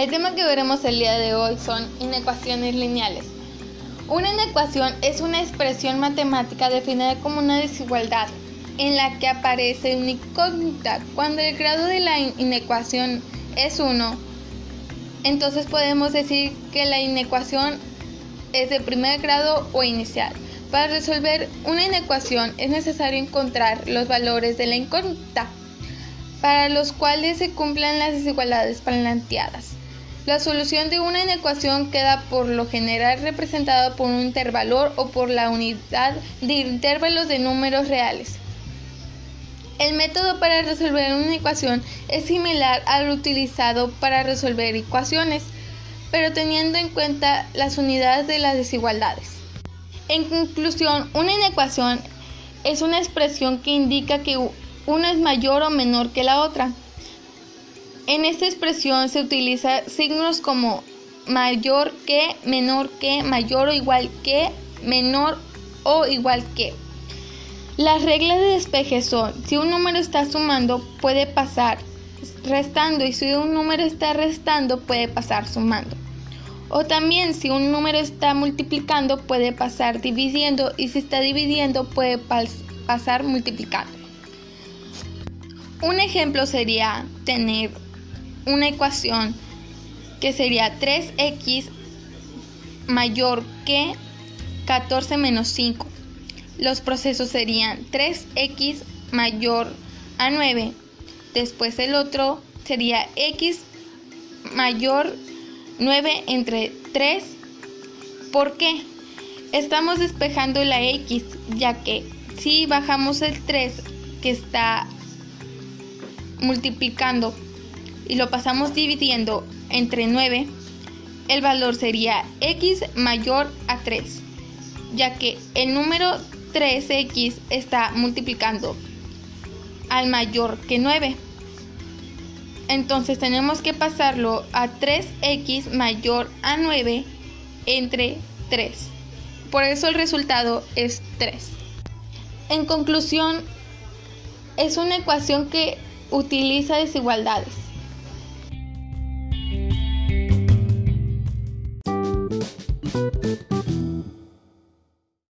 El tema que veremos el día de hoy son inecuaciones lineales. Una inecuación es una expresión matemática definida como una desigualdad en la que aparece una incógnita. Cuando el grado de la inecuación es 1, entonces podemos decir que la inecuación es de primer grado o inicial. Para resolver una inecuación es necesario encontrar los valores de la incógnita, para los cuales se cumplan las desigualdades planteadas. La solución de una inecuación queda por lo general representada por un intervalor o por la unidad de intervalos de números reales. El método para resolver una ecuación es similar al utilizado para resolver ecuaciones, pero teniendo en cuenta las unidades de las desigualdades. En conclusión, una inecuación es una expresión que indica que una es mayor o menor que la otra. En esta expresión se utilizan signos como mayor que, menor que, mayor o igual que, menor o igual que. Las reglas de despeje son, si un número está sumando, puede pasar restando y si un número está restando, puede pasar sumando. O también si un número está multiplicando, puede pasar dividiendo y si está dividiendo, puede pasar multiplicando. Un ejemplo sería tener una ecuación que sería 3x mayor que 14 menos 5. Los procesos serían 3x mayor a 9. Después el otro sería x mayor 9 entre 3. ¿Por qué? Estamos despejando la x, ya que si bajamos el 3 que está multiplicando y lo pasamos dividiendo entre 9, el valor sería x mayor a 3, ya que el número 3x está multiplicando al mayor que 9. Entonces tenemos que pasarlo a 3x mayor a 9 entre 3. Por eso el resultado es 3. En conclusión, es una ecuación que utiliza desigualdades